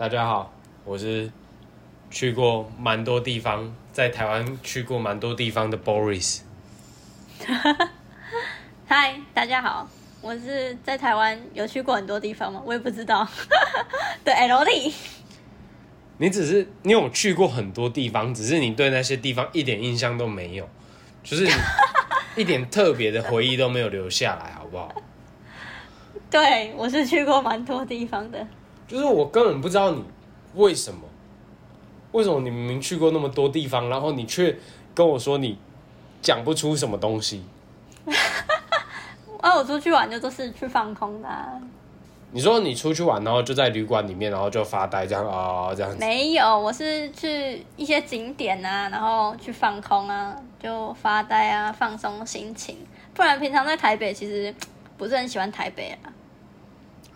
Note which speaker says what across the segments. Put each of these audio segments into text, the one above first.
Speaker 1: 大家好，我是去过蛮多地方，在台湾去过蛮多地方的 Boris。
Speaker 2: 嗨，大家好，我是在台湾有去过很多地方吗？我也不知道。对，LD，
Speaker 1: 你只是你有去过很多地方，只是你对那些地方一点印象都没有，就是 一点特别的回忆都没有留下来，好不好？
Speaker 2: 对我是去过蛮多地方的。
Speaker 1: 就是我根本不知道你为什么，为什么你明明去过那么多地方，然后你却跟我说你讲不出什么东西。
Speaker 2: 啊，我出去玩就都是去放空的啊、
Speaker 1: 你说你出去玩，然后就在旅馆里面，然后就发呆这样啊、这样子。
Speaker 2: 没有，我是去一些景点啊，然后去放空啊，就发呆啊，放松心情。不然平常在台北其实不是很喜欢台北啊，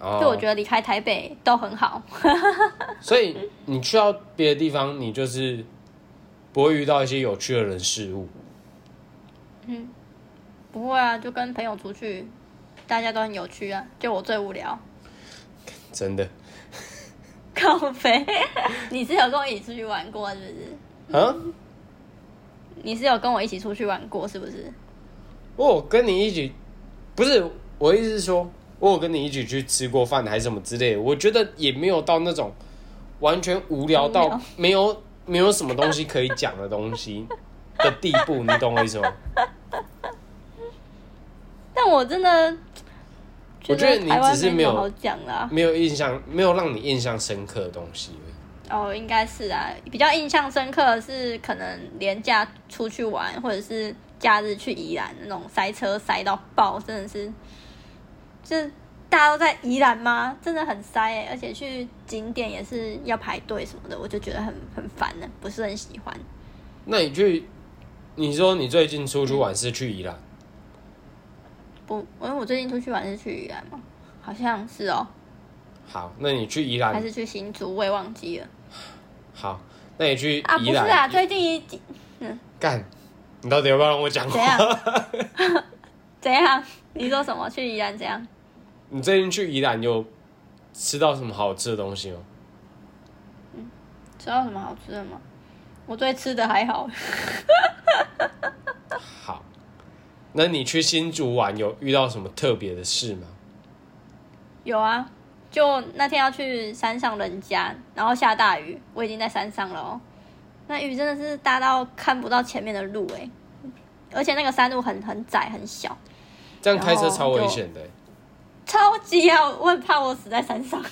Speaker 1: 哦
Speaker 2: 就我觉得离开台北都很好。
Speaker 1: 所以你去到别的地方，你就是不会遇到一些有趣的人事物。
Speaker 2: 嗯不会啊，就跟朋友出去，大家都很有趣啊，就我最无聊。
Speaker 1: 真的
Speaker 2: 靠飞，你是有跟我一起出去玩过是不是？
Speaker 1: 啊？
Speaker 2: 你是有跟我一起出去玩过是不是？
Speaker 1: 我跟你一起，不是我的意思是说，我有跟你一起去吃过饭还是什么之类的。我觉得也没有到那种完全无聊到没有没有什么东西可以讲的东西的地步，你懂我意思吗？
Speaker 2: 但我真的
Speaker 1: 我觉得你只是没有
Speaker 2: 好讲啦。
Speaker 1: 没有印象，没有让你印象深刻的东西。
Speaker 2: 哦，应该是啊，比较印象深刻的是可能廉价出去玩，或者是假日去宜兰那种塞车塞到爆，真的是，就是大家都在宜兰吗？真的很塞哎、而且去景点也是要排队什么的，我就觉得很很烦呢，不是很喜欢。
Speaker 1: 那你去，你说你最近出去玩是去宜兰？
Speaker 2: 不，因为我最近出去玩是去宜兰嘛，好像是哦，
Speaker 1: 好，那你去宜兰
Speaker 2: 还是去新竹，我也忘记了
Speaker 1: 好，那你去
Speaker 2: 啊，不是啊，最近一嗯
Speaker 1: 干，你到底要不要让我讲
Speaker 2: 怎
Speaker 1: 话？
Speaker 2: 样？怎样？你说什么？去宜兰怎样？
Speaker 1: 你最近去宜兰有吃到什么好吃的东西吗？
Speaker 2: 吃到什么好吃的吗？我对吃的还好，
Speaker 1: 好，那你去新竹玩有遇到什么特别的事吗？
Speaker 2: 有啊，就那天要去山上人家，然后下大雨，我已经在山上了哦。那雨真的是大到看不到前面的路哎，而且那个山路很很窄很小，
Speaker 1: 这样开车超危
Speaker 2: 就
Speaker 1: 险的欸、
Speaker 2: 超级啊！我很怕我死在山上，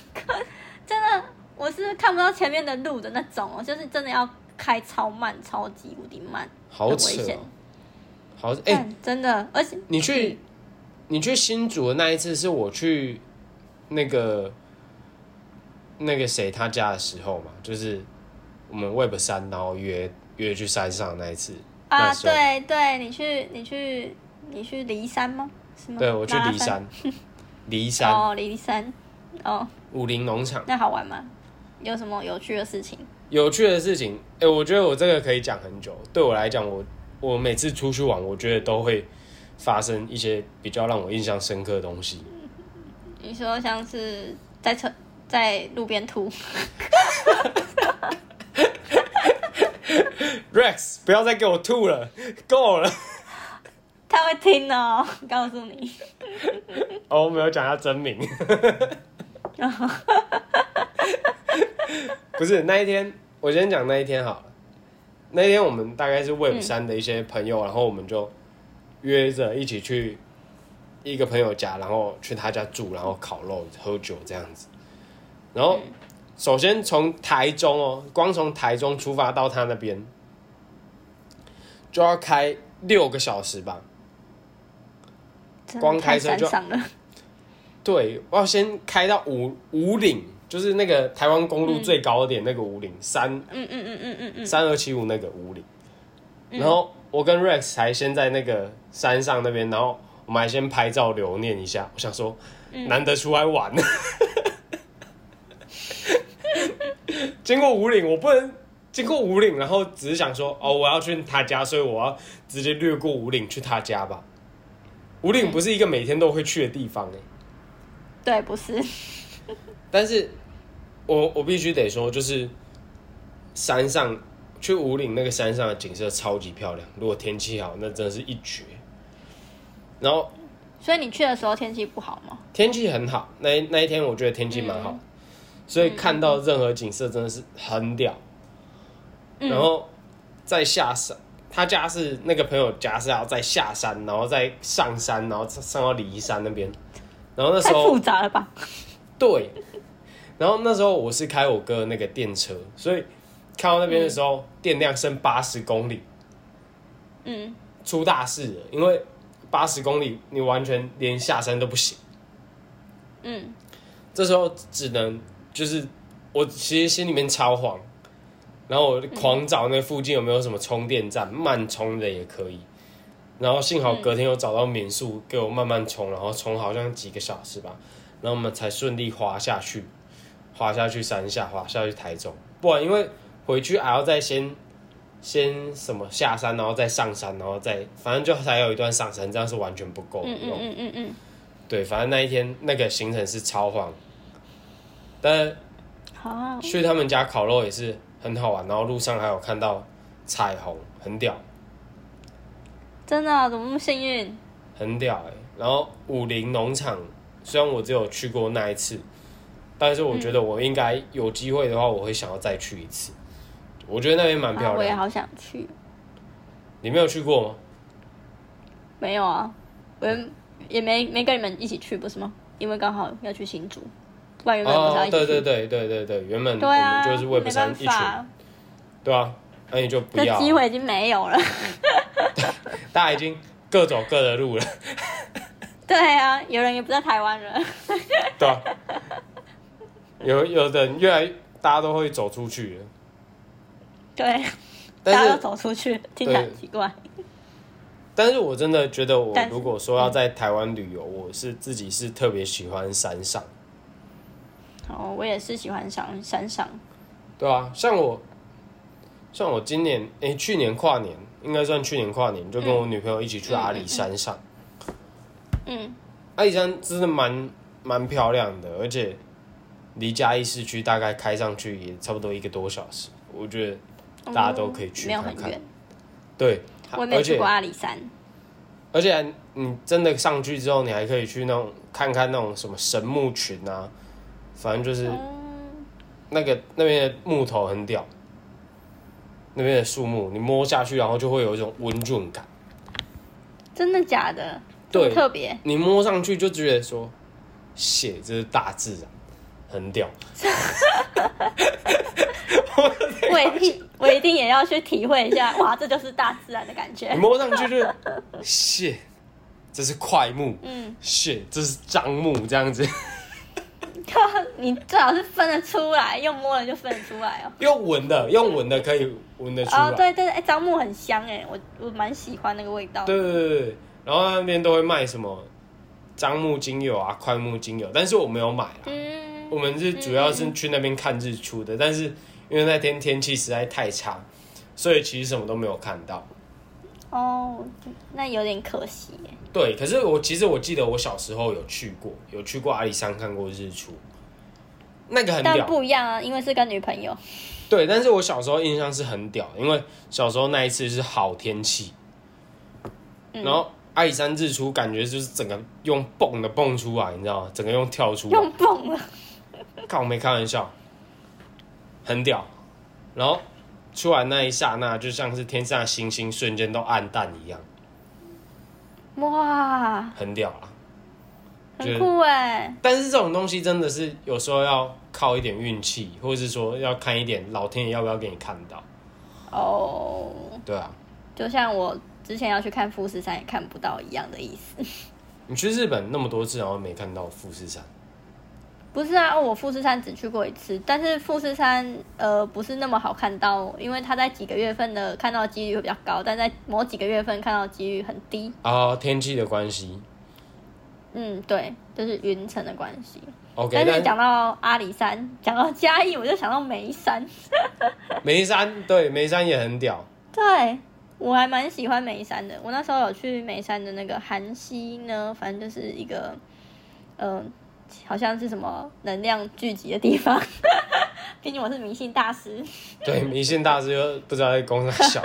Speaker 2: 真的，我是看不到前面的路的那种哦，就是真的要开超慢，超级无敌慢，
Speaker 1: 好
Speaker 2: 危险
Speaker 1: 哦、好，哎、
Speaker 2: 但真的，而且
Speaker 1: 你去你去新竹的那一次是我去那个那个谁他家的时候嘛，就是我们 Web 山，然后约约去山上的那一次。
Speaker 2: 啊，对对，你去你去你去骊山吗？是吗？
Speaker 1: 对我去
Speaker 2: 拉
Speaker 1: 骊山，骊山
Speaker 2: 哦，骊山，哦，
Speaker 1: 武林农场。
Speaker 2: 那好玩吗？有什么有趣的事情？
Speaker 1: 有趣的事情，哎、我觉得我这个可以讲很久。对我来讲，我我每次出去玩，我觉得都会发生一些比较让我印象深刻的东西。
Speaker 2: 你说像是在车在路边吐，
Speaker 1: Rex，不要再给我吐了，够了。
Speaker 2: 他会听哦，告诉你。
Speaker 1: 哦，我没有讲他真名。不是那一天，我先讲那一天好了。那一天我们大概是 Web 三的一些朋友，然后我们就约着一起去一个朋友家，然后去他家住，然后烤肉、喝酒这样子。然后首先从台中哦，光从台中出发到他那边就要开六个小时吧。光开车就 对，我要先开到五五岭，就是那个台湾公路最高点那个五岭三
Speaker 2: 嗯嗯嗯嗯嗯嗯，
Speaker 1: 三二七五那个五岭。然后我跟 Rex 才先在那个山上那边，然后我们还先拍照留念一下。我想说，难得出来玩，经过五岭，我不能经过五岭，然后只是想说，哦，我要去他家，所以我要直接略过五岭去他家吧。五岭不是一个每天都会去的地方哎、
Speaker 2: 对，不是，
Speaker 1: 但是我我必须得说，就是山上去五岭那个山上的景色超级漂亮，如果天气好，那真的是一绝。然后
Speaker 2: 所以你去的时候天气不好吗？
Speaker 1: 天气很好，那那一天我觉得天气蛮好，所以看到任何景色真的是很屌。然后再下山，他家是那个朋友家是要在下山，然后再上山，然后上到离山那边。然后那时
Speaker 2: 太
Speaker 1: 候
Speaker 2: 复杂了吧？
Speaker 1: 对，然后那时候我是开我哥的那个电车，所以看到那边的时候，电量剩八十公里，
Speaker 2: 嗯，
Speaker 1: 出大事了，因为八十公里你完全连下山都不行。
Speaker 2: 嗯，
Speaker 1: 这时候只能就是我其实心里面超慌，然后我狂找那附近有没有什么充电站，慢充的也可以。然后幸好隔天有找到民宿给我慢慢充，然后充好像几个小时吧，然后我们才顺利滑下去，滑下去山下，滑下去台中。不然因为回去还要再先先什么下山，然后再上山，然后再反正就还有一段上山，这样是完全不够
Speaker 2: 嗯嗯
Speaker 1: 用。
Speaker 2: 嗯嗯嗯，
Speaker 1: 对，反正那一天那个行程是超晃，但
Speaker 2: 好，
Speaker 1: 去他们家烤肉也是很好玩，然后路上还有看到彩虹，很屌，
Speaker 2: 真的啊怎么那么幸运？
Speaker 1: 很屌哎、然后武林农场虽然我只有去过那一次，但是我觉得我应该有机会的话，我会想要再去一次。我觉得那边蛮
Speaker 2: 啊
Speaker 1: 漂亮。
Speaker 2: 我也好想去。
Speaker 1: 你没有去过吗？
Speaker 2: 没有啊，我也也没没跟你们一起去，不是吗？因为刚好要去新竹，不然原本不是要
Speaker 1: 哦
Speaker 2: 一，起去。
Speaker 1: 对对对对对对，原本我们就是魏
Speaker 2: 没
Speaker 1: 本山一群，对啊，那你就不要啊，
Speaker 2: 机会已经没有了。
Speaker 1: 大家已经各走各的路了，
Speaker 2: 对啊，有人也不在台湾人。
Speaker 1: 对啊，有有的人越来大家都会走出去了，
Speaker 2: 对，大家都走出去，听起来很奇怪。
Speaker 1: 但是我真的觉得，我如果说要在台湾旅游，我是自己是特别喜欢山上，
Speaker 2: 哦，我也是喜欢上山上。
Speaker 1: 对啊，像我，像我今年诶、去年跨年应该算去年跨年，就跟我女朋友一起去阿里山上。
Speaker 2: 嗯，
Speaker 1: 阿里山真的蛮蛮漂亮的，而且离嘉义市区大概开上去也差不多一个多小时，我觉得大家都可以去看看。
Speaker 2: 没有很远，
Speaker 1: 对，
Speaker 2: 我也没去过阿里山。
Speaker 1: 而且你真的上去之后，你还可以去那种看看那种什么神木群啊，反正就是
Speaker 2: 嗯，
Speaker 1: 那个那边的木头很屌，那边的树木你摸下去，然后就会有一种温润感。
Speaker 2: 真的假的？
Speaker 1: 对
Speaker 2: 特别。
Speaker 1: 你摸上去就觉得说，血，这是大自然，很屌。
Speaker 2: 我一定，我一定也要去体会一下，哇，这就是大自然的感觉
Speaker 1: 你。摸上去就是血，这是块木，
Speaker 2: 嗯，
Speaker 1: 血，这是樟木，这样子。
Speaker 2: 你最好是分得出来，用摸了就分得出来哦。
Speaker 1: 用闻的，用闻的可以闻得出来。
Speaker 2: 哦，对对对，哎，樟木很香哎，我我蛮喜欢那个味道。
Speaker 1: 对对对对，然后那边都会卖什么樟木精油啊、块木精油，但是我没有买啦。
Speaker 2: 嗯，
Speaker 1: 我们是主要是去那边看日出的，但是因为那天天气实在太差，所以其实什么都没有看到。
Speaker 2: 哦，那有点可惜耶。
Speaker 1: 对，可是我其实我记得我小时候有去过，有去过阿里山看过日出，那个很
Speaker 2: 但
Speaker 1: 屌。
Speaker 2: 不一样啊，因为是跟女朋友。
Speaker 1: 对，但是我小时候印象是很屌，因为小时候那一次是好天气，
Speaker 2: 嗯
Speaker 1: 然后阿里山日出感觉就是整个用蹦的蹦出来，你知道吗？整个用跳出来，
Speaker 2: 用蹦了，
Speaker 1: 看我没开玩笑，很屌。然后出来那一刹那，就像是天上的星星瞬间都暗淡一样，
Speaker 2: 哇，
Speaker 1: 很屌啊！
Speaker 2: 很酷哎。
Speaker 1: 但是这种东西真的是有时候要靠一点运气，或者是说要看一点老天爷要不要给你看到，
Speaker 2: 哦，
Speaker 1: 对啊。
Speaker 2: 就像我之前要去看富士山也看不到一样的意思。
Speaker 1: 你去日本那么多次，然后没看到富士山，
Speaker 2: 不是啊，我富士山只去过一次，但是富士山呃不是那么好看到，因为它在几个月份的看到几率会比较高，但在某几个月份看到几率很低。
Speaker 1: 啊，天气的关系。
Speaker 2: 嗯，对，就是云层的关系。
Speaker 1: OK，
Speaker 2: 但是讲到阿里山，讲到嘉义，我就想到眉山。
Speaker 1: 眉山对眉山也很屌，
Speaker 2: 对我还蛮喜欢眉山的。我那时候有去眉山的那个寒溪呢，反正就是一个，嗯、好像是什么能量聚集的地方。毕竟我是迷信大师。
Speaker 1: 对，迷信大师又不知道在攻啥小，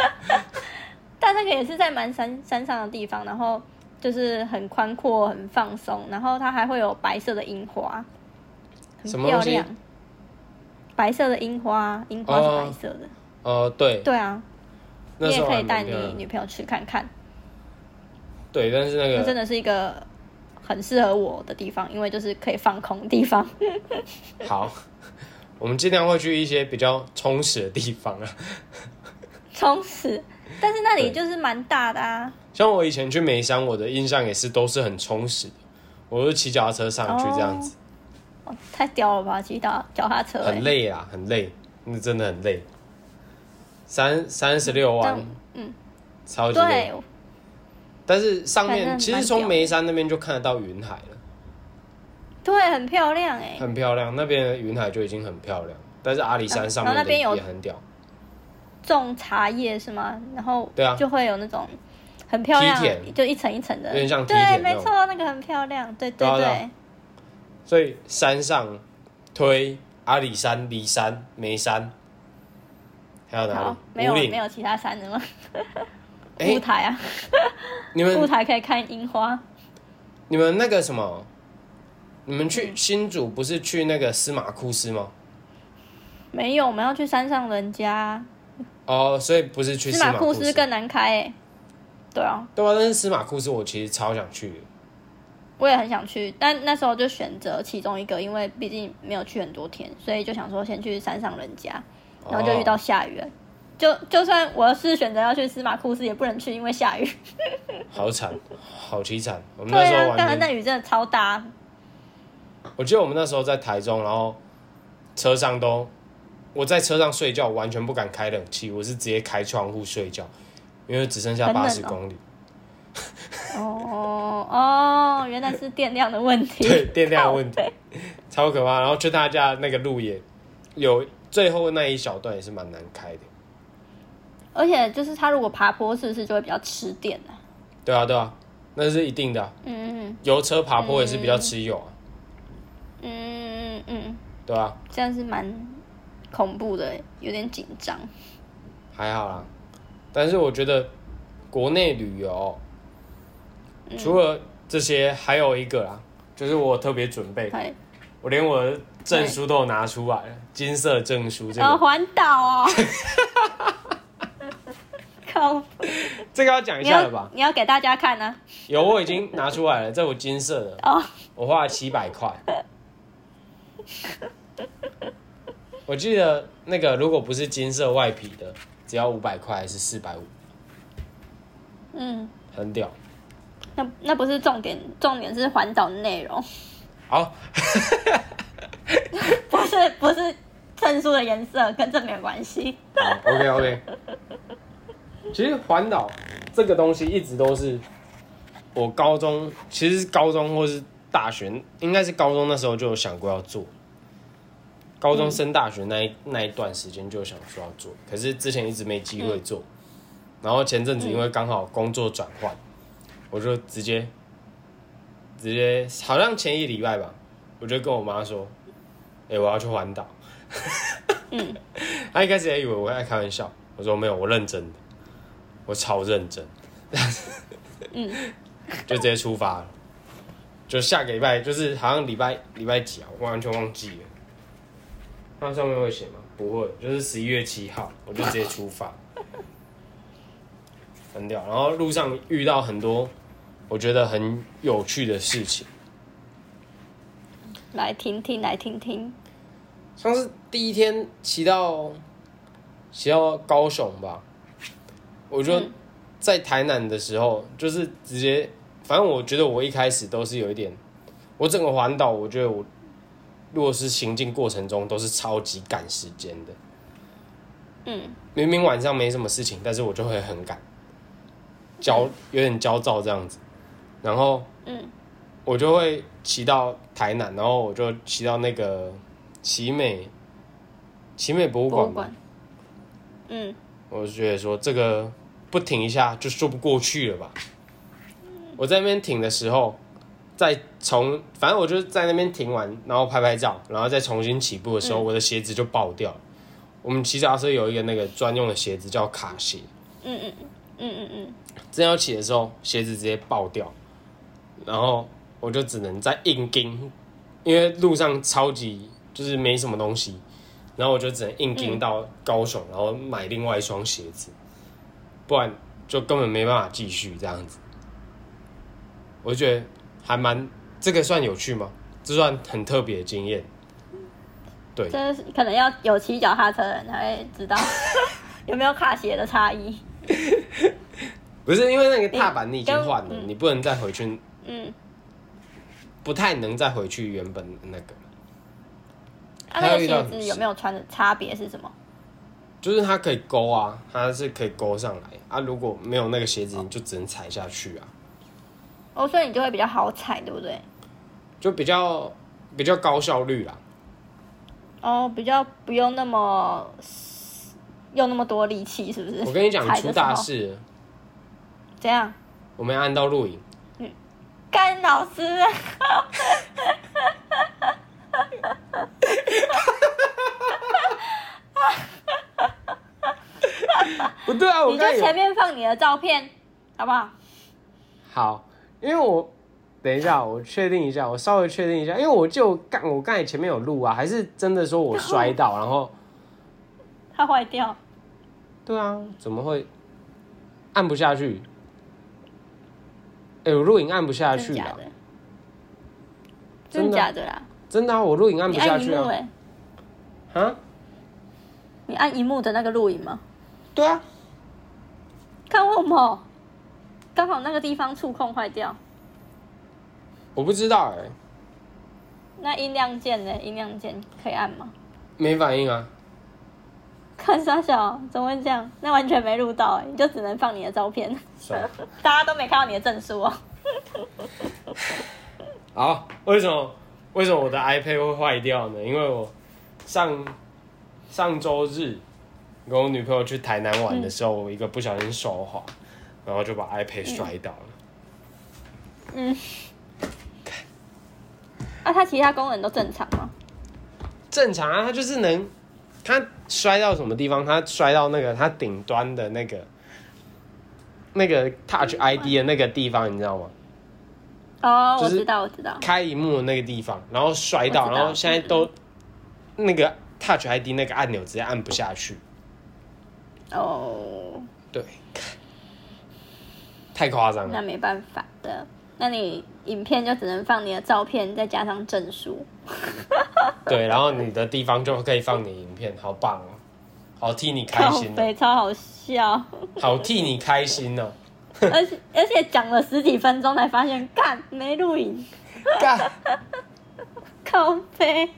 Speaker 2: 但那个也是在蛮山山上的地方，然后就是很宽阔、很放松，然后它还会有白色的樱花，很漂亮。白色的樱花，樱花是白色的。
Speaker 1: 呃，对，
Speaker 2: 对啊，你也可以带你女朋友去看看，
Speaker 1: 对，但是那个
Speaker 2: 真的是一个很适合我的地方，因为就是可以放空的地方。
Speaker 1: 好，我们尽量会去一些比较充实的地方啊。
Speaker 2: 充实，但是那里就是蛮大的啊。
Speaker 1: 像我以前去眉山，我的印象也是都是很充实的，我就骑脚踏车上去这样子，
Speaker 2: 哦，太屌了吧！骑脚脚踏车、欸，
Speaker 1: 很累啊，很累，那真的很累。三三十六弯
Speaker 2: 这样，嗯，
Speaker 1: 超级累。
Speaker 2: 对，
Speaker 1: 但是上面其实从眉山那边就看得到云海了，
Speaker 2: 对，很漂亮哎、
Speaker 1: 很漂亮。那边的云海就已经很漂亮，但是阿里山上面
Speaker 2: 那边有
Speaker 1: 也很屌。
Speaker 2: 种茶叶是吗？然后
Speaker 1: 对啊
Speaker 2: 就会有那种很漂亮就一层一层的，
Speaker 1: 有点像梯
Speaker 2: 对，没错，那个很漂亮，对对对，
Speaker 1: 所以山上推阿里山、骊山、眉山，还有哪
Speaker 2: 好
Speaker 1: 里？，
Speaker 2: 没有没。有其他山的吗？
Speaker 1: 哎
Speaker 2: 雾台啊，
Speaker 1: 你们舞
Speaker 2: 台可以看樱花，
Speaker 1: 你们那个什么，你们
Speaker 2: 嗯。
Speaker 1: 去新竹不是去那个司马库斯吗？
Speaker 2: 没有，我们要去山上人家，
Speaker 1: 哦，所以不是去
Speaker 2: 司
Speaker 1: 司马库
Speaker 2: 斯更难开哎、对啊，
Speaker 1: 对啊，但是司马库斯我其实超想去的。
Speaker 2: 我也很想去，但那时候就选择其中一个，因为毕竟没有去很多天，所以就想说先去山上人家，然后就遇到
Speaker 1: 哦
Speaker 2: 下雨了。就就算我是选择要去司马库斯，也不能去，因为下雨。
Speaker 1: 好惨，好凄惨。我们那时候完
Speaker 2: 刚才
Speaker 1: 全
Speaker 2: 那雨真的超大，
Speaker 1: 我记得我们那时候在台中，然后车上都我在车上睡觉，完全不敢开冷气，我是直接开窗户睡觉，因为只剩下八十公里，
Speaker 2: 哦哦，原来是电量的问题。
Speaker 1: 对电量问题，超可怕。然后去他家那个路也有最后那一小段也是蛮难开的。
Speaker 2: 而且就是它如果爬坡，是不是就会比较吃电呢、
Speaker 1: 对啊，对啊，那是一定的啊、
Speaker 2: 嗯
Speaker 1: 油车爬坡也是比较吃油啊，
Speaker 2: 嗯嗯嗯，
Speaker 1: 对啊，
Speaker 2: 这样是蛮恐怖的，有点紧张。
Speaker 1: 还好啦。但是我觉得国内旅游，
Speaker 2: 嗯。
Speaker 1: 除了这些，还有一个啦，就是我特别准备，
Speaker 2: 对，
Speaker 1: 我连我的证书都有拿出来了，金色证书这个，
Speaker 2: 环岛哦。靠！
Speaker 1: 这个要讲一下了吧？
Speaker 2: 你要给大家看呢、
Speaker 1: 有，我已经拿出来了，这我金色的，
Speaker 2: 哦，
Speaker 1: 我花了七百块。我记得那个如果不是金色外皮的，只要五百块还是四百五，
Speaker 2: 嗯，
Speaker 1: 很屌。
Speaker 2: 那那不是重点，重点是环岛的内容，
Speaker 1: 好，
Speaker 2: 不是不是证书的颜色，跟这没有关系。
Speaker 1: OK OK。其实环岛这个东西一直都是我高中，其实高中或是大学，应该是高中那时候就有想过要做。高中升大学那一那一段时间就想说要做，可是之前一直没机会做。然后前阵子因为刚好工作转换，我就直接直接好像前一礼拜吧，我就跟我妈说：“哎、我要去环岛。”
Speaker 2: 嗯，
Speaker 1: 他一开始也以为我在开玩笑，我说没有，我认真的，我超认真，
Speaker 2: 嗯，
Speaker 1: 就直接出发了，就下个礼拜，就是好像礼拜礼拜几啊，我完全忘记了。那上面会写吗？不会，就是十一月七号，我就直接出发，很屌。然后路上遇到很多我觉得很有趣的事情，
Speaker 2: 来听听，来听听。
Speaker 1: 像是第一天骑到骑到高雄吧，我就
Speaker 2: 嗯。
Speaker 1: 在台南的时候，就是直接，反正我觉得我一开始都是有一点，我整个环岛，我觉得我如果是行进过程中都是超级赶时间的，
Speaker 2: 嗯，
Speaker 1: 明明晚上没什么事情，但是我就会很赶，焦有点焦躁这样子，然后
Speaker 2: 嗯。
Speaker 1: 我就会骑到台南，然后我就骑到那个奇美奇美博物馆。
Speaker 2: 嗯，
Speaker 1: 我就觉得说这个不停一下就说不过去了吧。我在那边停的时候，再从反正我就在那边停完，然后拍拍照，然后再重新起步的时候，我的鞋子就爆掉了。我们骑脚踏车有一个那个专用的鞋子叫卡鞋，
Speaker 2: 嗯嗯嗯嗯嗯，
Speaker 1: 正要起的时候，鞋子直接爆掉，然后我就只能再硬盯，因为路上超级就是没什么东西，然后我就只能硬盯到高雄，然后买另外一双鞋子，不然就根本没办法继续这样子。我就觉得还蛮这个算有趣吗？这算很特别的经验。对，
Speaker 2: 这是可能要有骑脚踏车的人才会知道有没有卡鞋的差异。
Speaker 1: 不是因为那个踏板你已经
Speaker 2: 跟
Speaker 1: 换了，
Speaker 2: 嗯
Speaker 1: 你不能再回去，
Speaker 2: 嗯，
Speaker 1: 不太能再回去原本那个。
Speaker 2: 啊，那个鞋子有没有穿的差别是什么？
Speaker 1: 就是它可以勾啊，它是可以勾上来啊。如果没有那个鞋子，你就只能踩下去啊，
Speaker 2: 哦，所以你就会比较好踩，对不对？
Speaker 1: 就比较比较高效率啦。
Speaker 2: 哦，比较不用那么用那么多力气，是不是？
Speaker 1: 我跟你讲，出大事了，
Speaker 2: 怎样？
Speaker 1: 我们按到录影，
Speaker 2: 干老师，
Speaker 1: 不对啊，我
Speaker 2: 你就前面放你的照片，好不好？
Speaker 1: 好，因为我等一下，我确定一下，我稍微确定一下，因为我就刚我刚才前面有录啊，还是真的说我摔到，然后
Speaker 2: 它坏掉，
Speaker 1: 对啊，怎么会按不下去？哎、我录影按不下去了，
Speaker 2: 真的假的啦？
Speaker 1: 真的啊，我录影按不下去啊，
Speaker 2: 你按荧幕的那个录影吗？
Speaker 1: 对啊，
Speaker 2: 看为什么？刚好那个地方触控坏掉。
Speaker 1: 我不知道哎、
Speaker 2: 那音量键呢？音量键可以按吗？
Speaker 1: 没反应啊，
Speaker 2: 看傻小，怎么会这样？那完全没录到哎、你就只能放你的照片，大家都没看到你的证书哦。
Speaker 1: 好，为什么为什么我的 iPad 会坏掉呢？因为我上上周日跟我女朋友去台南玩的时候，我一个不小心手滑，然后就把 iPad 摔倒了。
Speaker 2: 嗯。啊，它其他功能都正常吗？
Speaker 1: 正常啊，它就是能，它摔到什么地方？它摔到那个它顶端的那个那个 Touch ID 的那个地方，你知道吗？
Speaker 2: 哦，我知道，我知道。
Speaker 1: 开荧幕的那个地方，然后摔到，然后现在都那个 Touch ID 那个按钮直接按不下去。
Speaker 2: 哦，
Speaker 1: 对，太夸张了。
Speaker 2: 那没办法的。那你影片就只能放你的照片，再加上证书。
Speaker 1: 对，然后你的地方就可以放你的影片，好棒哦，好替你开心
Speaker 2: 超好笑，
Speaker 1: 好替你开心哦。
Speaker 2: 而且而且讲了十几分钟才发现，干没录影，
Speaker 1: 干，
Speaker 2: 靠背。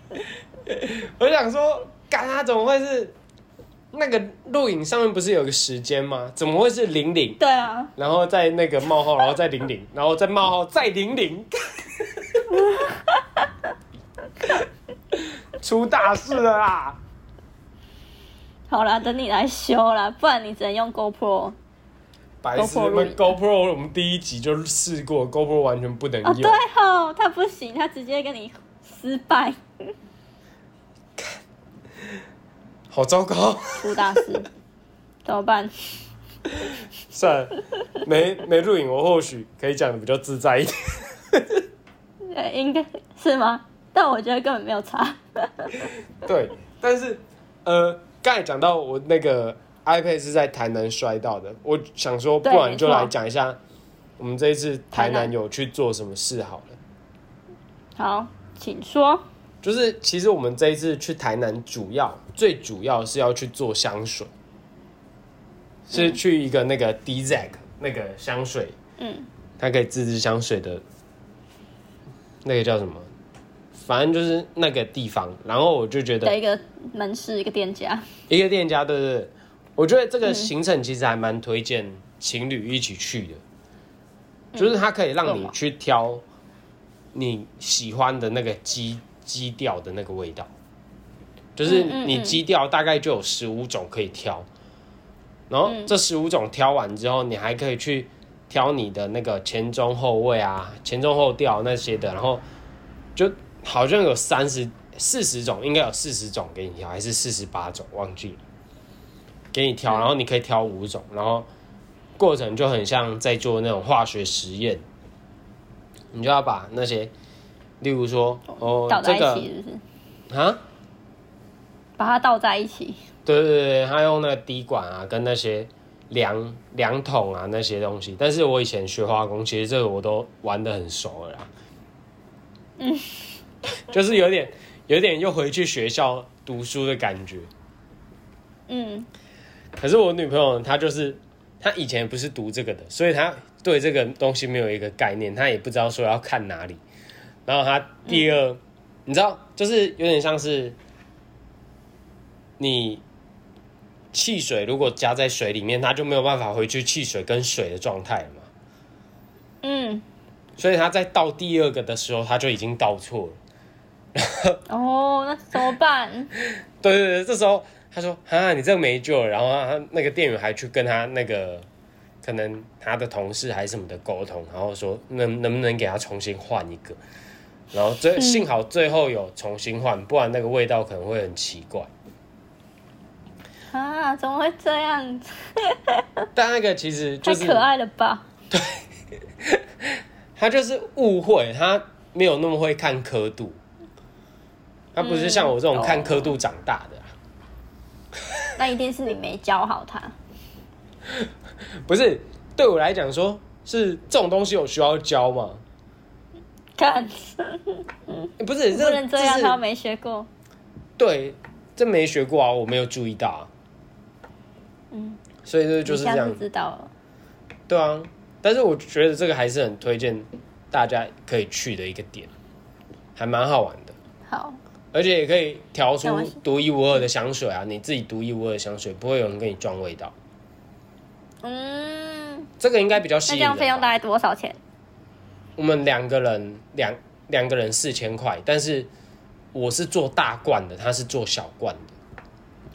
Speaker 1: 我想说，干他怎么会是那个录影上面不是有个时间吗？怎么会是零零？
Speaker 2: 对啊，
Speaker 1: 然后在那个冒号，然后再零零，然后再冒号，再零零，出大事了啦！
Speaker 2: 好啦，等你来修啦，不然你只能用 GoPro。
Speaker 1: 白痴们，GoPro 我们第一集就试过，GoPro 完全不能
Speaker 2: 哦，
Speaker 1: 用。
Speaker 2: 对哦，他不行，他直接跟你失败，
Speaker 1: 好糟糕。
Speaker 2: 出大事，怎么办？
Speaker 1: 算了，没没录影，我或许可以讲的比较自在一点。
Speaker 2: 呃，应该是吗？但我觉得根本没有差。
Speaker 1: 对，但是呃，刚才讲到我那个 iPad 是在台南摔到的，我想说，不然就来讲一下我们这一次台
Speaker 2: 台南
Speaker 1: 南有去做什么事好了。
Speaker 2: 好，请说。
Speaker 1: 就是其实我们这一次去台南，主要最主要是要去做香水，是去一个那个 DZAC 那个香水，
Speaker 2: 嗯，
Speaker 1: 它可以自制香水的，那个叫什么？反正就是那个地方。然后我就觉得
Speaker 2: 一个门市，一个店家。
Speaker 1: 一个店家，对对对，我觉得这
Speaker 2: 嗯。
Speaker 1: 个行程其实还蛮推荐情侣一起去的，就是它可以让你去挑你喜欢的那个基基调的那个味道，就是你基调大概就有十五种可以挑，然后
Speaker 2: 嗯。
Speaker 1: 这十五种挑完之后，你还可以去挑你的那个前中后卫啊，前中后调那些的，然后就好像有三十四十种，应该有四十种给你挑，还是四十八种，忘记了。给你挑，然后你可以挑五种，然后过程就很像在做那种化学实验，你就要把那些，例如说哦
Speaker 2: 倒在一
Speaker 1: 这个
Speaker 2: 起是不是？
Speaker 1: 啊，
Speaker 2: 把它倒在一起。
Speaker 1: 对对对，他用那个滴管啊，跟那些量量筒啊那些东西。但是我以前学化工，其实这个我都玩的很熟了啦。嗯，就是有点有点又回去学校读书的感觉。
Speaker 2: 嗯，
Speaker 1: 可是我女朋友她就是她以前不是读这个的，所以她对这个东西没有一个概念，她也不知道说要看哪里。然后她第二，你知道，就是有点像是你汽水如果加在水里面，它就没有办法回去汽水跟水的状态了嘛。
Speaker 2: 嗯，
Speaker 1: 所以他在倒第二个的时候，他就已经倒错了。
Speaker 2: 哦，那怎么办？
Speaker 1: 对对对，这时候他说：“啊，你这个没救了。”然后他那个店员还去跟他那个可能他的同事还是什么的沟通，然后说能能不能给他重新换一个。然后最幸好最后有重新换，不然那个味道可能会很奇怪。
Speaker 2: 啊，怎么会这样？
Speaker 1: 但那个其实就是
Speaker 2: 太可爱了吧？
Speaker 1: 对 他就是误会，他没有那么会看刻度，他不是像我这种看刻度长大的啊、
Speaker 2: 那一定是你没教好他。
Speaker 1: 不是对我来讲说是这种东西有需要教吗？
Speaker 2: 看，
Speaker 1: 不是，
Speaker 2: 不能这样，他没学过。
Speaker 1: 对，这没学过啊，我没有注意到啊。
Speaker 2: 嗯，
Speaker 1: 所以这就是这样
Speaker 2: 知道了。
Speaker 1: 对啊。但是我觉得这个还是很推荐大家可以去的一个点，还蛮好玩的，
Speaker 2: 好，
Speaker 1: 而且也可以调出独一无二的香水啊，你自己独一无二的香水，不会有人跟你撞味道。
Speaker 2: 嗯，
Speaker 1: 这个应该比较吸
Speaker 2: 那。这样费用大概多少钱？
Speaker 1: 我们两个人两两个人四千块，但是我是做大罐的，他是做小罐的。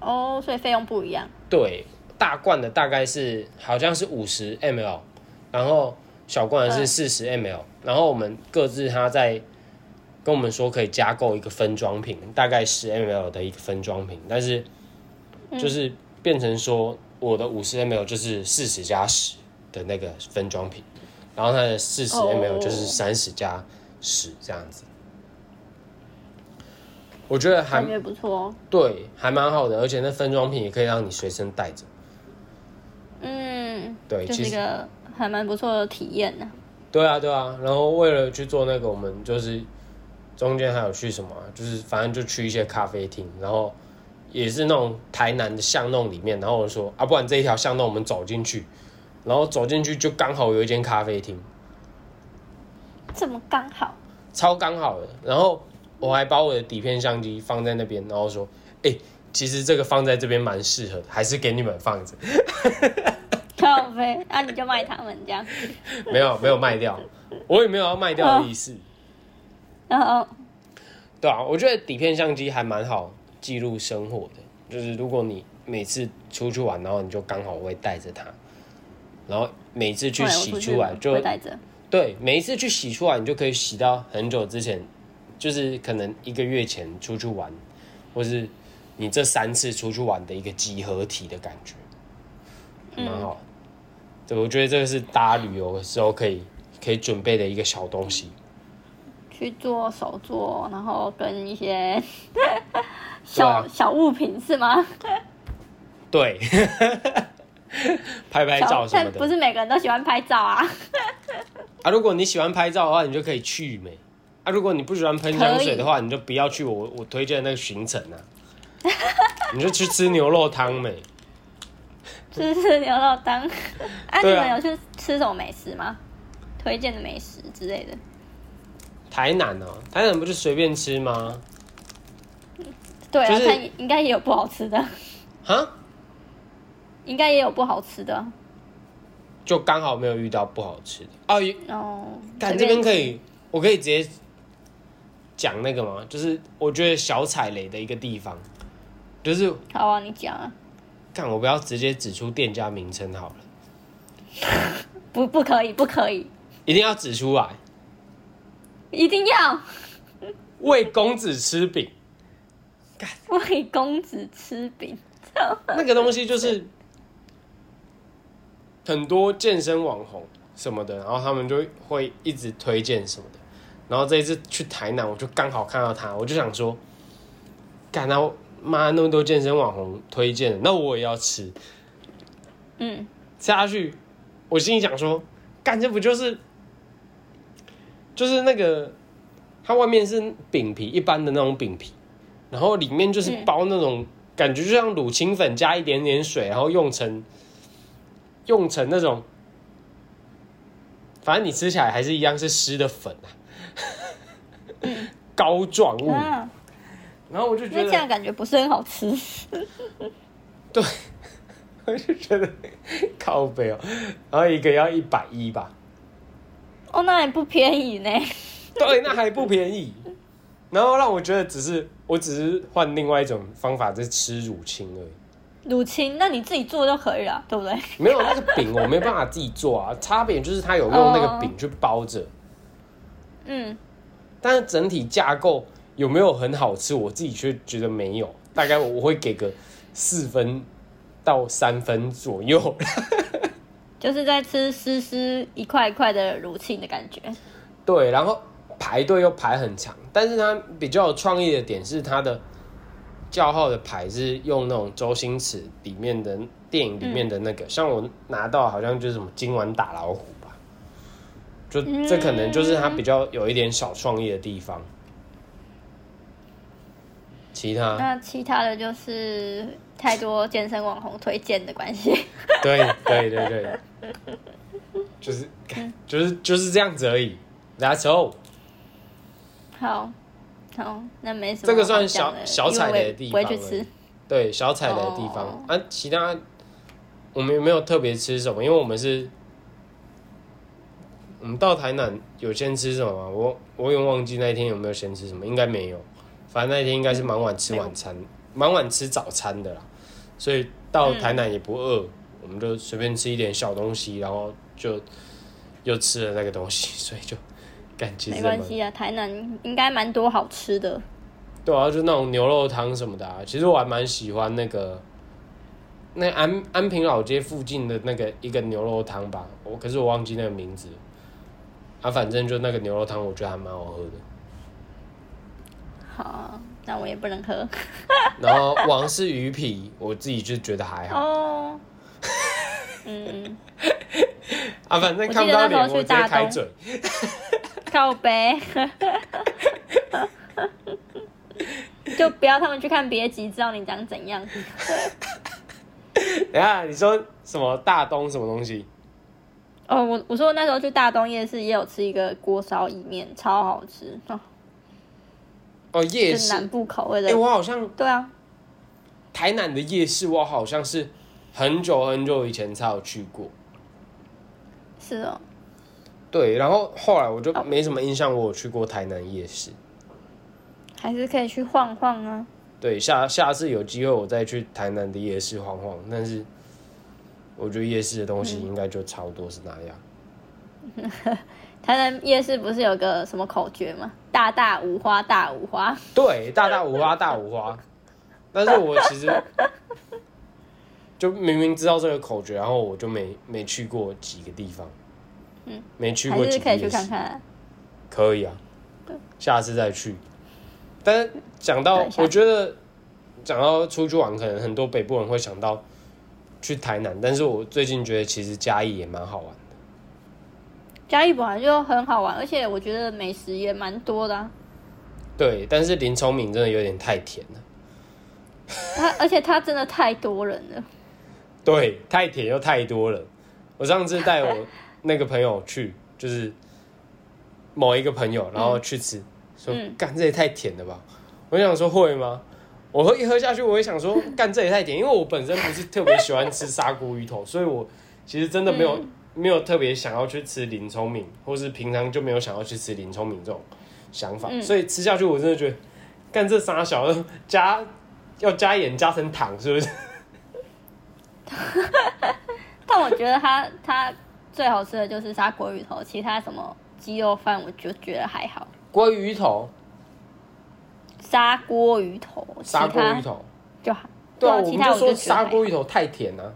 Speaker 2: 哦，所以费用不一样。
Speaker 1: 对，大罐的大概是好像是五十 ml，然后小罐的是
Speaker 2: 嗯
Speaker 1: 四十 ml，、然后我们各自他在跟我们说可以加购一个分装瓶，大概十 ml 的一个分装瓶，但是就是变成说我的五十 ml 就是四十加十的那个分装瓶，然后它的四十
Speaker 2: 哦
Speaker 1: ml 就是三十加十这样子。我觉得还
Speaker 2: 不错哦。
Speaker 1: 对，还蛮好的，而且那分装瓶也可以让你随身带着。
Speaker 2: 嗯，
Speaker 1: 对，
Speaker 2: 就是一个还蛮不错的体验呢。
Speaker 1: 对啊，对啊。然后为了去做那个，我们就是中间还有去什么啊、就是反正就去一些咖啡厅，然后也是那种台南的巷弄里面。然后我说啊，不然这一条巷弄我们走进去，然后走进去就刚好有一间咖啡厅，
Speaker 2: 这么刚好，
Speaker 1: 超刚好的。然后我还把我的底片相机放在那边，然后说，哎、其实这个放在这边蛮适合的，还是给你们放着。
Speaker 2: 靠飞，那、你就卖他们这样。
Speaker 1: 没有没有卖掉，我也没有要卖掉的意思。
Speaker 2: 然后，
Speaker 1: 对啊，我觉得底片相机还蛮好记录生活的，就是如果你每次出去玩，然后你就刚好会带着它，然后每次去洗
Speaker 2: 出
Speaker 1: 来就
Speaker 2: 会带着。
Speaker 1: 对，每一次去洗出来，你就可以洗到很久之前，就是可能一个月前出去玩，或是你这三次出去玩的一个集合体的感觉，还蛮好的。对，我觉得这个是大家旅游的时候可以可以准备的一个小东西。
Speaker 2: 去做手作，然后跟一些小、
Speaker 1: 啊
Speaker 2: 小物品是吗？
Speaker 1: 对，拍拍照什么的。
Speaker 2: 不是每个人都喜欢拍照啊。
Speaker 1: 啊，如果你喜欢拍照的话，你就可以去美。啊，如果你不喜欢喷香水的话，你就不要去我我推荐的那个行程啊。你就去吃牛肉汤美。
Speaker 2: 吃吃牛肉汤。啊，你们有去吃什么美食吗？推荐的美食之类的。
Speaker 1: 台南哦、台南不是随便吃吗？
Speaker 2: 对啊，
Speaker 1: 就是
Speaker 2: 但应该也有不好吃的，
Speaker 1: 哈，
Speaker 2: 应该也有不好吃的。
Speaker 1: 就刚好没有遇到不好吃的哦。有
Speaker 2: 哦，
Speaker 1: 干这边可以，我可以直接讲那个吗？就是我觉得小踩雷的一个地方，就是
Speaker 2: 好啊，你讲啊。
Speaker 1: 看我不要直接指出店家名称好了。
Speaker 2: 不不可以，不可以，
Speaker 1: 一定要指出来，
Speaker 2: 一定要
Speaker 1: 喂公子吃饼，
Speaker 2: 喂公子吃饼。
Speaker 1: 那个东西就是很多健身网红什么的，然后他们就会一直推荐什么的。然后这一次去台南，我就刚好看到他，我就想说，干到妈那么多健身网红推荐，那我也要吃。
Speaker 2: 嗯，
Speaker 1: 吃下去，我心里想说，干这不就是就是那个它外面是饼皮，一般的那种饼皮，然后里面就是包那种。感觉就像乳清粉加一点点水，然后用成用成那种，反正你吃起来还是一样是湿的粉啊，膏状物。然后我就觉得
Speaker 2: 这样感觉不是很好吃。
Speaker 1: 对，我就觉得靠背哦，然后一个要一百一吧。
Speaker 2: 哦，那也不便宜呢。
Speaker 1: 对，那还不便宜。然后让我觉得只是，我只是换另外一种方法在吃乳清而已。
Speaker 2: 乳清，那你自己做就可以了，对不对？
Speaker 1: 没有那个饼，我没办法自己做啊。差别就是它有用那个饼去包着。
Speaker 2: 嗯。
Speaker 1: 但是整体架构有没有很好吃？我自己却觉得没有。大概我会给个四分到三分左右。
Speaker 2: 就是在吃丝丝一块一块的乳清的感觉。
Speaker 1: 对，然后。排队又排很长，但是它比较有创意的点是它的叫号的牌是用那种周星驰里面的电影里面的那个，像我拿到好像就是什么今晚打老虎吧，就这可能就是它比较有一点小创意的地方。其他
Speaker 2: 那其他的就是太多健身网红推荐的关系。
Speaker 1: 对对对对，就是就是就是这样子而已。That's all。
Speaker 2: 好，好，那没什么。
Speaker 1: 这个算小小踩雷的地方。
Speaker 2: 不会去吃。
Speaker 1: 对，小踩雷的地方啊，其他我们有没有特别吃什么？因为我们是，我们到台南有先吃什么吗？我我有点忘记那一天有没有先吃什么，应该没有。反正那一天应该是蛮晚吃晚餐，蛮晚吃早餐的啦。所以到台南也不饿，我们就随便吃一点小东西，然后就又吃了那个东西，所以就。
Speaker 2: 没关系啊，台南应该蛮多好吃的。
Speaker 1: 对啊，就那种牛肉汤什么的啊，其实我还蛮喜欢那个，那安安平老街附近的那个一个牛肉汤吧，我可是我忘记那个名字。啊，反正就那个牛肉汤，我觉得还蛮好喝的。
Speaker 2: 好，那我也不能喝。
Speaker 1: 然后王氏鱼皮，我自己就觉得还好。
Speaker 2: 哦。嗯。
Speaker 1: 啊，反正看不到脸，我直接开嘴。
Speaker 2: 靠背，就不要他们去看别集，知道你长怎样。
Speaker 1: 等下，你说什么大东什么东西？
Speaker 2: 哦，我我说那时候去大东夜市也有吃一个锅烧意面，超好吃哦。
Speaker 1: 哦，夜市
Speaker 2: 南部口味的。
Speaker 1: 哎，我好像
Speaker 2: 对啊，
Speaker 1: 台南的夜市我好像是很久很久以前才有去过。
Speaker 2: 是哦。
Speaker 1: 对，然后后来我就没什么印象，我有去过台南夜市，
Speaker 2: 还是可以去晃晃啊。
Speaker 1: 对，下下次有机会我再去台南的夜市晃晃，但是我觉得夜市的东西应该就差不多是那样。
Speaker 2: 台南夜市不是有个什么口诀吗？大大五花大五花。
Speaker 1: 对，大大五花大五花。但是我其实 就明明知道这个口诀，然后我就没没去过几个地方。
Speaker 2: 嗯，
Speaker 1: 没去过，
Speaker 2: 可以去看看。
Speaker 1: 可以啊，下次再去。但是讲到，我觉得讲到出去玩，可能很多北部人会想到去台南，但是我最近觉得其实嘉义也蛮好玩的。
Speaker 2: 嘉义本来就很好玩，而且我觉得美食也蛮多的。
Speaker 1: 对，但是林聪明真的有点太甜了。
Speaker 2: 他而且他真的太多人了。
Speaker 1: 对，太甜又太多了。我上次带我。那个朋友去就是某一个朋友，然后去吃，说干这也太甜了吧！我想说会吗？我喝一喝下去，我也想说干这也太甜，因为我本身不是特别喜欢吃砂锅鱼头，所以我其实真的没有没有特别想要去吃林聪明，或是平常就没有想要去吃林聪明这种想法，所以吃下去我真的觉得干这仨小的加要加盐加成糖，是不是？
Speaker 2: 但我觉得它它。最好吃的就是砂锅鱼头，其他什么鸡肉饭我就觉得还好。
Speaker 1: 鲑鱼头，
Speaker 2: 砂锅鱼头，
Speaker 1: 砂锅鱼
Speaker 2: 其
Speaker 1: 头，
Speaker 2: 他就好
Speaker 1: 对啊，
Speaker 2: 啊，
Speaker 1: 我们就说
Speaker 2: 其他我觉得
Speaker 1: 砂锅鱼头太甜了、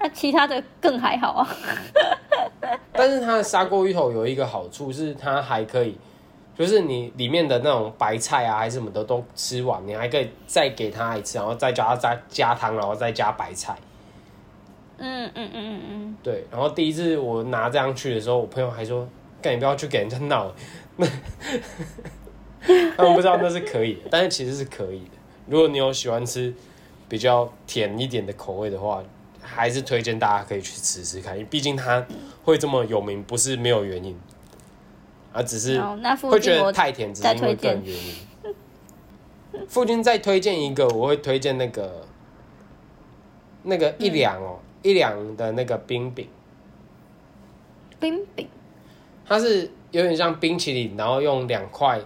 Speaker 2: 那、其他的更还好啊。
Speaker 1: 但是它的砂锅鱼头有一个好处是，它还可以，就是你里面的那种白菜啊，还是什么的都吃完，你还可以再给它一次，然后再加加加汤，然后再加白菜。
Speaker 2: 嗯嗯嗯嗯嗯，
Speaker 1: 对，然后第一次我拿这样去的时候，我朋友还说：“干，你不要去给人家闹。”那他们不知道那是可以的，但是其实是可以的。如果你有喜欢吃比较甜一点的口味的话，还是推荐大家可以去吃吃看，因为毕竟它会这么有名，不是没有原因，啊，只是会觉得太甜，只是因为
Speaker 2: 再推荐
Speaker 1: 个人原因。附近再推荐一个，我会推荐那个那个一两哦，一两的那个冰饼。
Speaker 2: 冰饼
Speaker 1: 它是有点像冰淇淋，然后用两块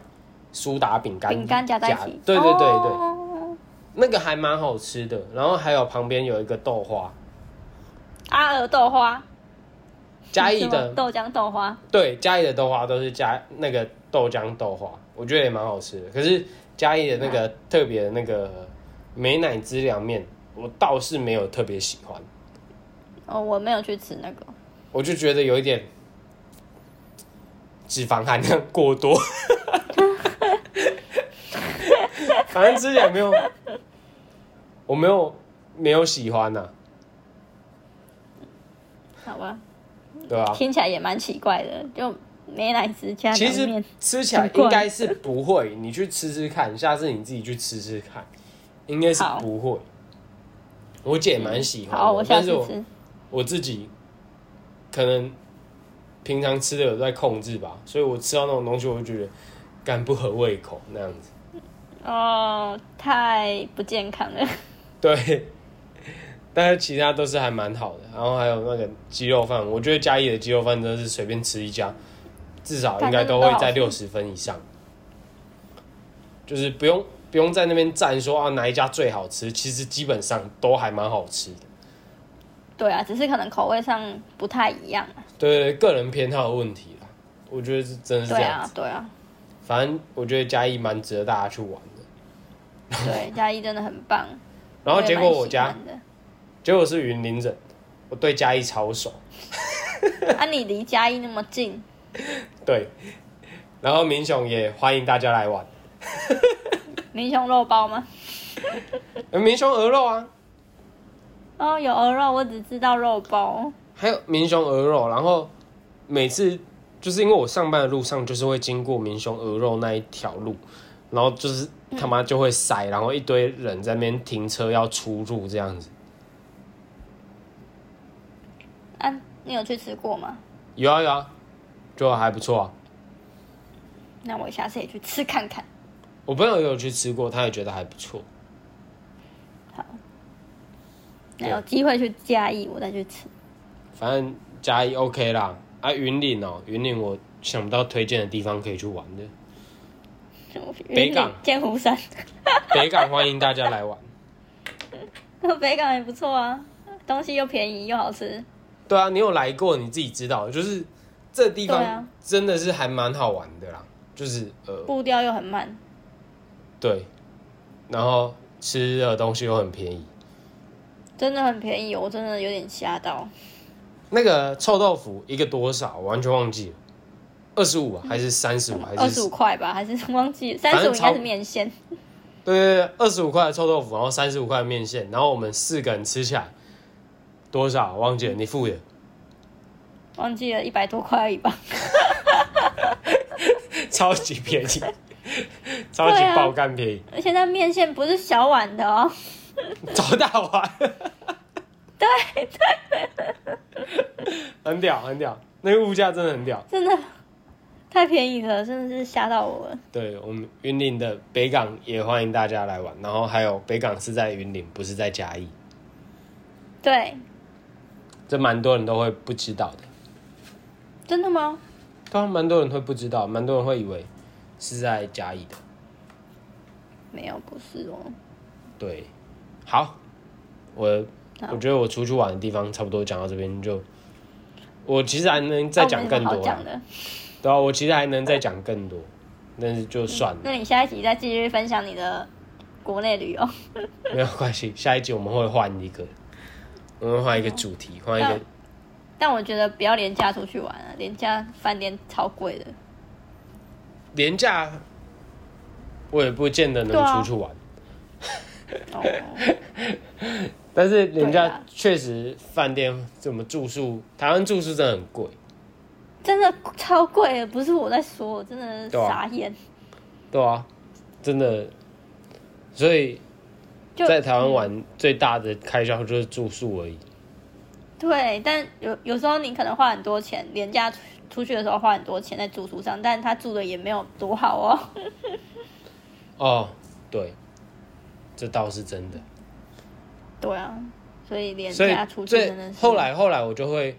Speaker 1: 苏打饼干
Speaker 2: 饼干夹在一起，
Speaker 1: 对对对对，
Speaker 2: 哦
Speaker 1: 那个还蛮好吃的。然后还有旁边有一个豆花，
Speaker 2: 阿尔豆花，
Speaker 1: 嘉义的。
Speaker 2: 豆浆豆花，
Speaker 1: 对嘉义的豆花都是加那个豆浆豆花，我觉得也蛮好吃的。可是嘉义的那个特别的那个美乃滋凉面，我倒是没有特别喜欢，
Speaker 2: 哦，我没有去吃那个，
Speaker 1: 我就觉得有一点脂肪含量过多。反正吃起来没有，我没有没有喜欢呐、
Speaker 2: 好吧，
Speaker 1: 对啊、
Speaker 2: 听起来也蛮奇怪的，就美乃滋加
Speaker 1: 其实，吃起来应该是不会，你去吃吃看，下次你自己去吃吃看，应该是不会。我姐蛮喜欢但是我
Speaker 2: 吃。
Speaker 1: 我自己可能平常吃的有在控制吧，所以我吃到那种东西，我就觉得干不合胃口那样子。
Speaker 2: 哦，太不健康了。
Speaker 1: 对，但是其他都是还蛮好的。然后还有那个鸡肉饭，我觉得嘉义的鸡肉饭真的是随便吃一家，至少应该都会在六十分以上。就是不用不用在那边站说啊哪一家最好吃，其实基本上都还蛮好吃的。
Speaker 2: 对啊，只是可能口味上不太一样啊。
Speaker 1: 对对，对个人偏好的问题啦，我觉得是真的是这
Speaker 2: 对
Speaker 1: 样子。，
Speaker 2: 啊对啊，
Speaker 1: 反正我觉得嘉义蛮值得大家去玩的。
Speaker 2: 对，嘉义真的很棒。
Speaker 1: 然后结果我家结果是云林人，我对嘉义超熟。
Speaker 2: 啊，你离嘉义那么近，
Speaker 1: 对，然后民雄也欢迎大家来玩。
Speaker 2: 民雄肉包吗？
Speaker 1: 呃民雄鹅肉啊，
Speaker 2: 哦，有鹅肉，我只知道肉包。
Speaker 1: 还有民雄鹅肉，然后每次就是因为我上班的路上就是会经过民雄鹅肉那一条路，然后就是他妈就会塞，然后一堆人在那边停车要出入这样子。
Speaker 2: 啊，你有去吃过吗？
Speaker 1: 有啊有啊，就还不错啊。
Speaker 2: 那我下次也去吃看看。
Speaker 1: 我朋友也有去吃过，他也觉得还不错。
Speaker 2: 好那有机会去嘉义，我再去吃。
Speaker 1: 反正嘉义 OK 啦，啊云林哦、云林我想不到推荐的地方可以去玩的。北港
Speaker 2: 剑湖山，
Speaker 1: 北港欢迎大家来玩。
Speaker 2: 北港也不错啊，东西又便宜又好吃。
Speaker 1: 对啊，你有来过，你自己知道，就是这地方
Speaker 2: 啊
Speaker 1: 真的是还蛮好玩的啦。就是呃，
Speaker 2: 步调又很慢，
Speaker 1: 对，然后吃的东西又很便宜。
Speaker 2: 真的很便宜，我真的有点吓到。
Speaker 1: 那个臭豆腐一个多少？我完全忘记了，二十五还是三十五？还是
Speaker 2: 二十五块吧，还是 忘记了？三十五应该是面线。
Speaker 1: 对对对，二十五块的臭豆腐，然后三十五块的面线，然后我们四个人吃起来多少？忘记了，你付的。
Speaker 2: 忘记了一百多块而已吧。
Speaker 1: 超级便宜，超级爆干便宜，
Speaker 2: 而且那面线不是小碗的哦，
Speaker 1: 超大碗，
Speaker 2: 对，
Speaker 1: 很屌很屌，那个物价真的很屌。
Speaker 2: 真的太便宜了，真的是吓到我了。
Speaker 1: 对我们云林的北港也欢迎大家来玩，然后还有北港是在云林，不是在嘉义，
Speaker 2: 对，
Speaker 1: 这蛮多人都会不知道的。
Speaker 2: 真的吗？
Speaker 1: 对啊，蛮多人会不知道，蛮多人会以为是在嘉义的。
Speaker 2: 没有，不是哦。
Speaker 1: 对，好，我
Speaker 2: 好
Speaker 1: 我觉得我出去玩的地方差不多讲到这边就我其实还能再讲更多、
Speaker 2: 讲的。
Speaker 1: 对啊，我其实还能再讲更多，但是就算了，
Speaker 2: 那你下一集再继续分享你的国内旅游。
Speaker 1: 没有关系。下一集我们会换一个，我们会换一个主题，换一个
Speaker 2: 但但我觉得不要廉价出去玩啊，廉价饭店超贵的。
Speaker 1: 廉价，我也不见得能出去玩。
Speaker 2: 哦，
Speaker 1: 但是廉价确实饭店怎么住宿，台湾住宿真的很贵。
Speaker 2: 真的超贵的，不是我在说，我真的傻眼。
Speaker 1: 对啊，真的，所以
Speaker 2: 就
Speaker 1: 在台湾玩最大的开销就是住宿而已。
Speaker 2: 对，但有有时候你可能花很多钱，廉价出出去的时候花很多钱在住宿上，但他住的也没有多好哦。
Speaker 1: 哦，对，这倒是真的。
Speaker 2: 对啊，所以廉价出去
Speaker 1: 最
Speaker 2: 真的是
Speaker 1: 后来后来我就会，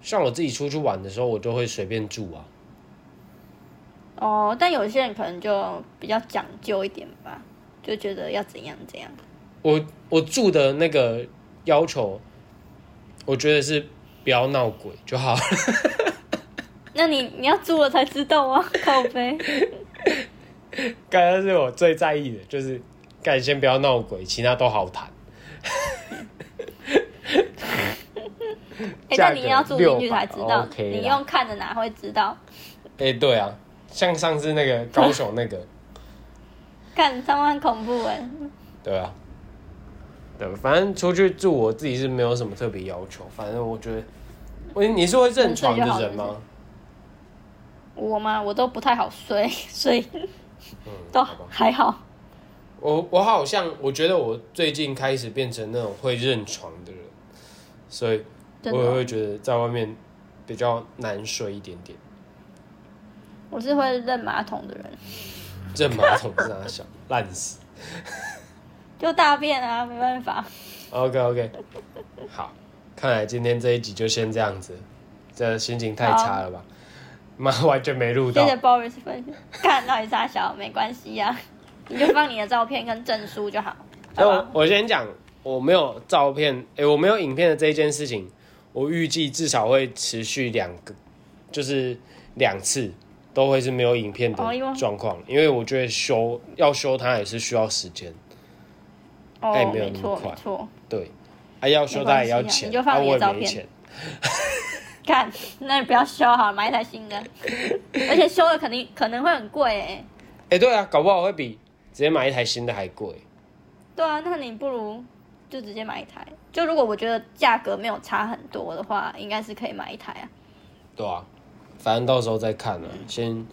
Speaker 1: 像我自己出去玩的时候，我就会随便住啊。
Speaker 2: 哦，但有些人可能就比较讲究一点吧，就觉得要怎样怎样。
Speaker 1: 我我住的那个要求，我觉得是不要闹鬼就好。
Speaker 2: 那你你要住了才知道啊，靠背。
Speaker 1: 刚刚是我最在意的，就是干先不要闹鬼，其他都好谈。
Speaker 2: 哎、但你要住进去才知道
Speaker 1: ，600
Speaker 2: 你用看的哪会知道？
Speaker 1: 哎、对啊，像上次那个高雄那个，
Speaker 2: 看他们很恐怖哎。
Speaker 1: 对啊，对，反正出去住我自己是没有什么特别要求，反正我觉得，我你是会认床的人吗？
Speaker 2: 我吗？我都不太好睡，所以
Speaker 1: 嗯，
Speaker 2: 都。还好。
Speaker 1: 我我好像我觉得我最近开始变成那种会认床的人，所以我也会觉得在外面比较难睡一点点。
Speaker 2: 我是会认马桶的人，
Speaker 1: 认马桶是哪小烂死。
Speaker 2: 就大便啊，没办法。
Speaker 1: OK OK，好，看来今天这一集就先这样子，这心情太差了吧？妈，完全没录到。
Speaker 2: 谢谢 Boris 分享，看到底傻小没关系呀、你就放你的照片跟证书就好，
Speaker 1: 那我？我先讲，我没有照片，诶、我没有影片的这一件事情，我预计至少会持续两个，就是两次都会是没有影片的状况，因为我觉得修要修它也是需要时间，
Speaker 2: 哦
Speaker 1: 哎，没有那么快
Speaker 2: 错，
Speaker 1: 对，啊要修它也要钱，
Speaker 2: 你就放
Speaker 1: 啊我
Speaker 2: 的照片
Speaker 1: 也没钱，
Speaker 2: 看，那你不要修好了，买一台新的，而且修了肯定可能会很贵哎。
Speaker 1: 哎、对啊，搞不好会比直接买一台新的还贵。
Speaker 2: 对啊，那你不如就直接买一台。就如果我觉得价格没有差很多的话，应该是可以买一台啊。
Speaker 1: 对啊，反正到时候再看了、先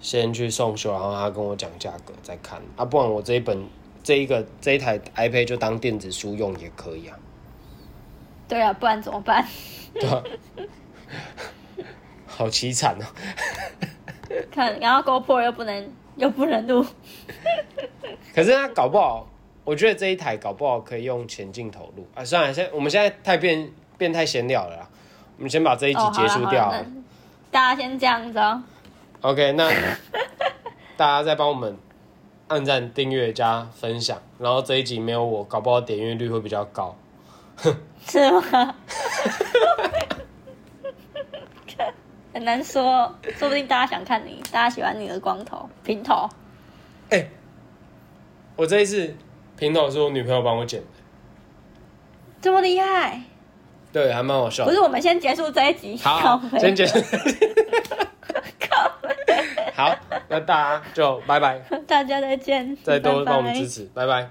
Speaker 1: 先去送修，然后他跟我讲价格再看啊，不然我这一本这一个这一台 iPad 就当电子书用也可以啊，
Speaker 2: 对啊，不然怎么办？
Speaker 1: 对啊，好凄惨哦。
Speaker 2: 看，然后 GoPro 又不能又不能录，
Speaker 1: 可是他搞不好，我觉得这一台搞不好可以用前镜头录啊。算了，现我们现在太变变态闲聊了啦，我们先把这一集
Speaker 2: 哦，
Speaker 1: 结束掉
Speaker 2: 大家先这样子哦。
Speaker 1: OK，那 大家再帮我们按赞、订阅、加分享，然后这一集没有我，搞不好点阅率会比较高。
Speaker 2: 是吗？很难说，说不定大家想看你，大家喜欢你的光头、平头。
Speaker 1: 我这一次平头是我女朋友帮我剪的，
Speaker 2: 这么厉害！
Speaker 1: 对，还蛮好笑的。
Speaker 2: 不是，我们先结束这一集。
Speaker 1: 好先结束。好，那大家就拜拜，
Speaker 2: 大家再见，
Speaker 1: 再多帮我们支持，拜拜。